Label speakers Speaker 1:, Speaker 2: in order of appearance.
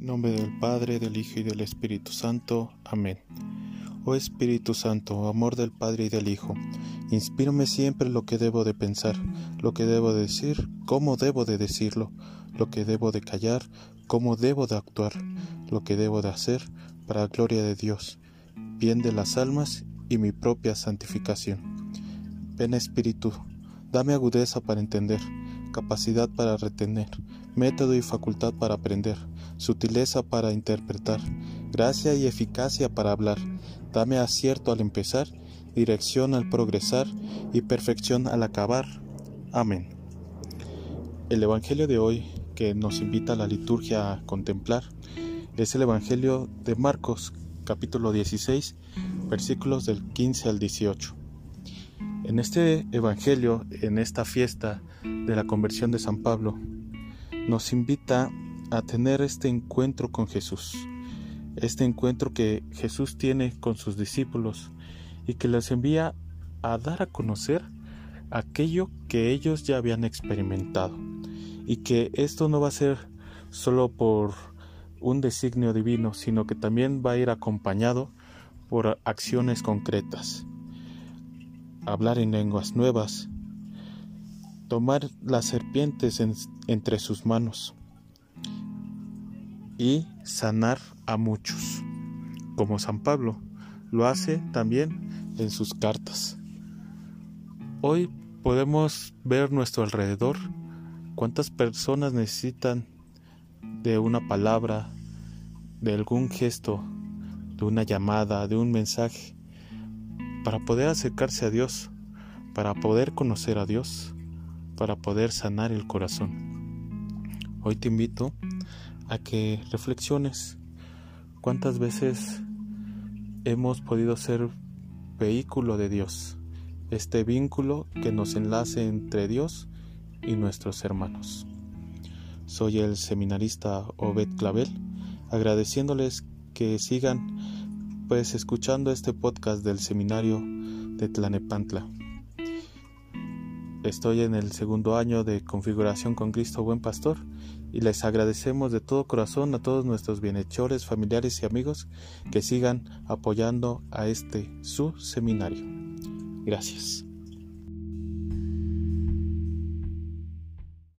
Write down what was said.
Speaker 1: nombre del Padre, del Hijo y del Espíritu Santo. Amén. Oh Espíritu Santo, amor del Padre y del Hijo, inspírame siempre lo que debo de pensar, lo que debo de decir, cómo debo de decirlo, lo que debo de callar, cómo debo de actuar, lo que debo de hacer para la gloria de Dios, bien de las almas y mi propia santificación. Ven Espíritu, dame agudeza para entender, capacidad para retener, método y facultad para aprender, sutileza para interpretar, gracia y eficacia para hablar. Dame acierto al empezar, dirección al progresar y perfección al acabar. Amén. El Evangelio de hoy que nos invita a la liturgia a contemplar es el Evangelio de Marcos capítulo 16 versículos del 15 al 18. En este Evangelio, en esta fiesta de la conversión de San Pablo, nos invita a tener este encuentro con Jesús, este encuentro que Jesús tiene con sus discípulos y que les envía a dar a conocer aquello que ellos ya habían experimentado y que esto no va a ser solo por un designio divino, sino que también va a ir acompañado por acciones concretas. Hablar en lenguas nuevas, tomar las serpientes entre sus manos y sanar a muchos, como San Pablo lo hace también en sus cartas. Hoy podemos ver nuestro alrededor cuántas personas necesitan de una palabra, de algún gesto, de una llamada, de un mensaje, para poder acercarse a Dios, para poder conocer a Dios para poder sanar el corazón. Hoy te invito a que reflexiones cuántas veces hemos podido ser vehículo de Dios, este vínculo que nos enlace entre Dios y nuestros hermanos. Soy el seminarista Obed Clavel, agradeciéndoles que sigan pues escuchando este podcast del seminario de Tlanepantla. Estoy en el segundo año de configuración con Cristo Buen Pastor y les agradecemos de todo corazón a todos nuestros bienhechores, familiares y amigos que sigan apoyando a este su seminario. Gracias.